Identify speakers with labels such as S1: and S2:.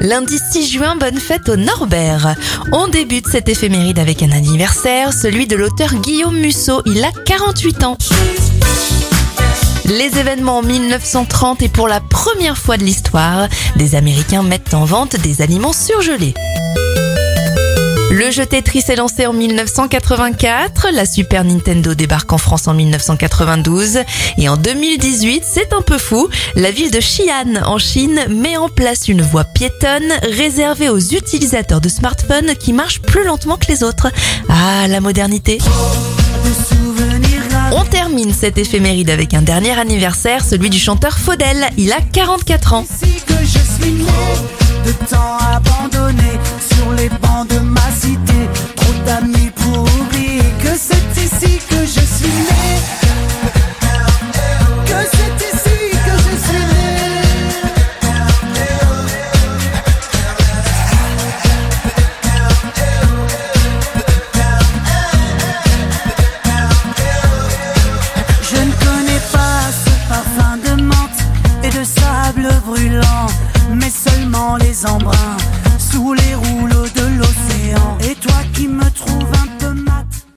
S1: Lundi 6 juin, bonne fête au Norbert. On débute cette éphéméride avec un anniversaire, celui de l'auteur Guillaume Musso. Il a 48 ans. Les événements en 1930 et pour la première fois de l'histoire, des Américains mettent en vente des aliments surgelés. Le jeu Tetris est lancé en 1984, la Super Nintendo débarque en France en 1992 et en 2018, c'est un peu fou, la ville de Xi'an en Chine met en place une voie piétonne réservée aux utilisateurs de smartphones qui marchent plus lentement que les autres. Ah, la modernité. On termine cette éphéméride avec un dernier anniversaire, celui du chanteur Faudel. Il a 44 ans.
S2: De sable brûlant, mais seulement les embruns